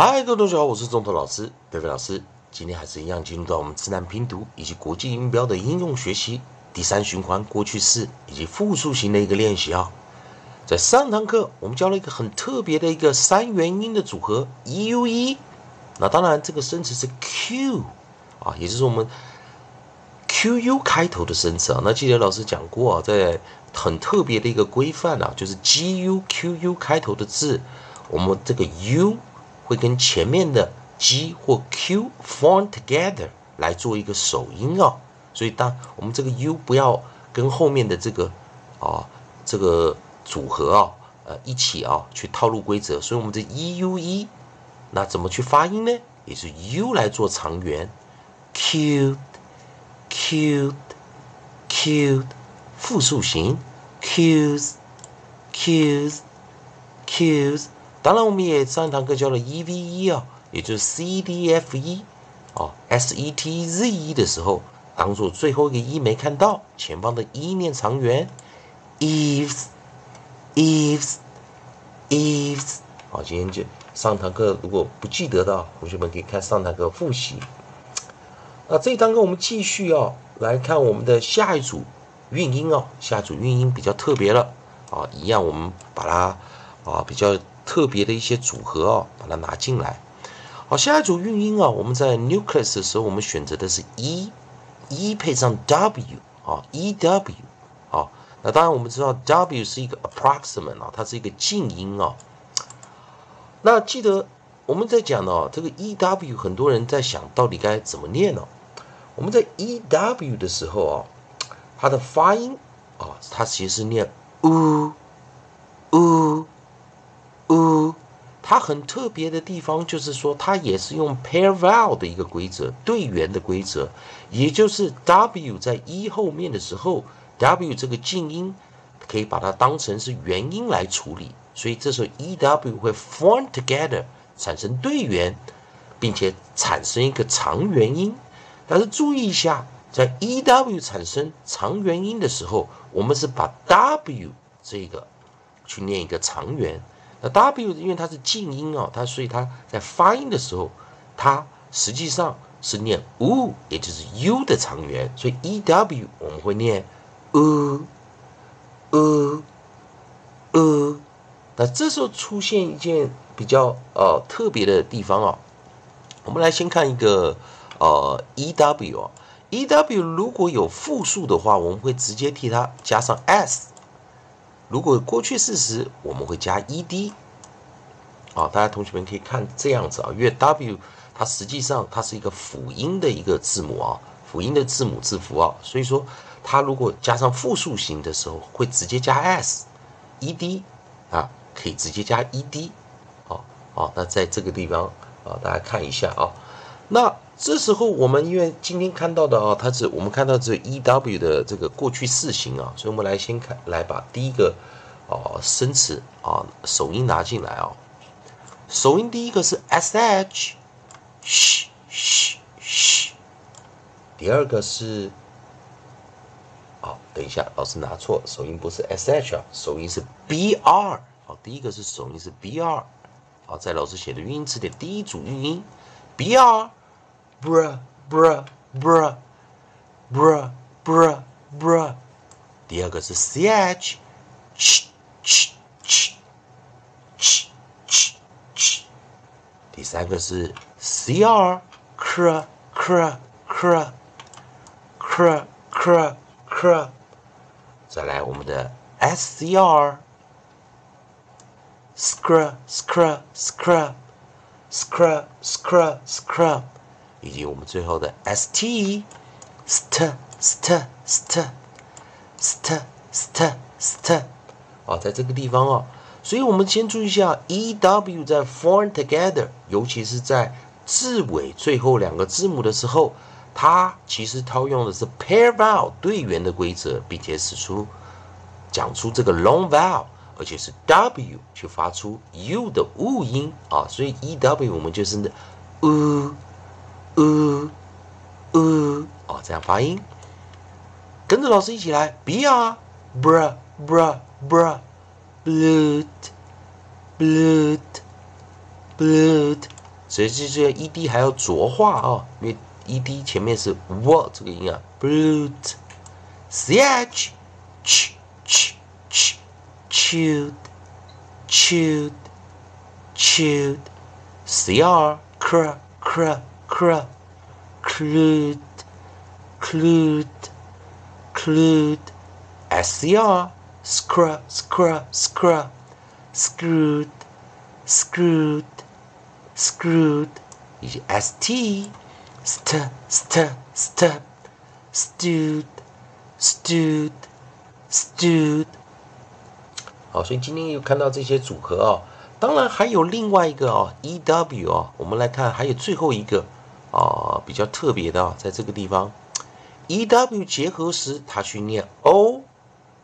嗨，各位同学好，我是中头老师贝贝老师。今天还是一样进入到我们自然拼读以及国际音标的应用学习第三循环过去式以及复数型的一个练习啊。在上堂课我们教了一个很特别的一个三元音的组合 u e，那当然这个生词是 q 啊，也就是我们 q u 开头的生词啊。那记得老师讲过啊，在很特别的一个规范啊，就是 g u q u 开头的字，我们这个 u。会跟前面的 G 或 Q form together 来做一个首音哦，所以当我们这个 U 不要跟后面的这个啊这个组合啊呃一起啊去套路规则，所以我们这 E U E 那怎么去发音呢？也是 U 来做长元，cute cute cute 复数型，cute cute cute 当然，我们也上一堂课教了 E V E 啊，也就是 C D F E 哦，S E T Z E 的时候，当做最后一个 E 没看到，前方的 E 念长元，Eves，Eves，Eves。好，今天就上堂课，如果不记得的同学们可以看上堂课复习。那这一堂课我们继续啊，来看我们的下一组韵音哦，下一组韵音比较特别了啊，一样我们把它啊比较。特别的一些组合哦，把它拿进来。好，下一组韵音啊，我们在 nucleus 的时候，我们选择的是 e，e 配上 w 啊，e w 啊。那当然我们知道 w 是一个 approximate 啊，它是一个静音啊。那记得我们在讲哦，这个 e w 很多人在想到底该怎么念呢？我们在 e w 的时候啊，它的发音啊，它其实是念 u u。呃，它很特别的地方就是说，它也是用 pair vowel 的一个规则，对元的规则，也就是 w 在 e 后面的时候，w 这个静音可以把它当成是元音来处理，所以这时候 e w 会 form together 产生对元，并且产生一个长元音。但是注意一下，在 e w 产生长元音的时候，我们是把 w 这个去念一个长元。那 W 因为它是静音哦，它所以它在发音的时候，它实际上是念 U，也就是 U 的长元，所以 E W 我们会念 U U U。那这时候出现一件比较呃特别的地方哦，我们来先看一个呃 E W 哦，E W 如果有复数的话，我们会直接替它加上 S。如果过去式时，我们会加 ed，啊，大家同学们可以看这样子啊，因为 w 它实际上它是一个辅音的一个字母啊，辅音的字母字符啊，所以说它如果加上复数型的时候，会直接加 s，ed 啊，可以直接加 ed，好，好，那在这个地方啊，大家看一下啊，那。这时候我们因为今天看到的啊，它是我们看到这 e w 的这个过去式型啊，所以我们来先看，来把第一个哦生词啊首音拿进来啊。首音第一个是 s h，嘘嘘嘘。第二个是，好，等一下，老师拿错，首音不是 s h 啊，首音是 b r。好，第一个是首音是 b r。好，在老师写的语音词典第一组语音 b r。Bra bra bra bra bra bra，第二个是 ch ch ch ch ch ch ch，第三个是 cr cr cr cr cr cr cr，再来我们的 scr scr scr scr scr scr scr。以及我们最后的 st，st，st，st，st，st，st，哦，在这个地方啊，所以我们先注意一下 e w 在 form together，尤其是在字尾最后两个字母的时候，它其实套用的是 pair vowel 队员的规则，并且使出讲出这个 long vowel，而且是 w 去发出 u 的物音啊，所以 e w 我们就是 u。呃呃，哦，这样发音，跟着老师一起来，b r bra bra bra，blood blood blood 所以这这 e d 还要浊化啊，因为 e d 前面是 w 这个音啊 blute c h ch ch ch chewed chewed chewed c r cr cr cr clued clued clued s c r scr scr scr screwed screwed screwed 以及 st st st st stewed stewed stewed 好，所以今天又看到这些组合啊，当然还有另外一个啊，ew 啊，我们来看还有最后一个 啊比较特别的啊，在这个地方，ew 结合时它去念 o，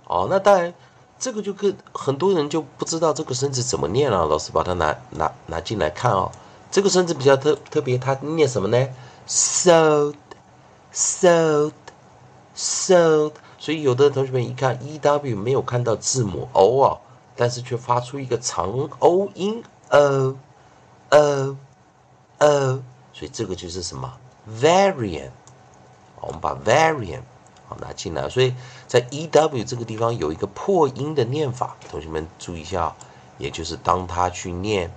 哦，那当然这个就跟很多人就不知道这个生字怎么念了，老师把它拿拿拿进来看啊。这个生字比较特特别，它念什么呢？sold，sold，sold。所以有的同学们一看 e w 没有看到字母 o 啊，但是却发出一个长 o 音，o o o。所以这个就是什么？variant。我们把 variant 好拿进来。所以在 e w 这个地方有一个破音的念法，同学们注意一下，也就是当他去念。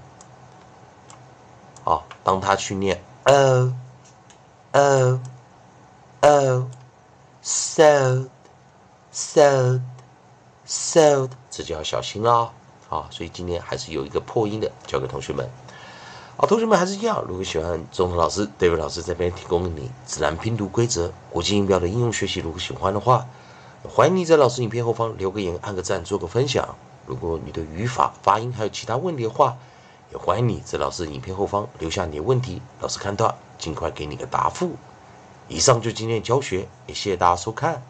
啊，当他去念 o o o sold sold sold，这就要小心啊！啊，所以今天还是有一个破音的，教给同学们。好，同学们还是一样，如果喜欢中通老师、David 老师这边提供你自然拼读规则、国际音标的应用学习，如果喜欢的话，欢迎你在老师影片后方留个言、按个赞、做个分享。如果你的语法、发音还有其他问题的话，也欢迎你在老师影片后方留下你的问题，老师看到尽快给你个答复。以上就今天的教学，也谢谢大家收看。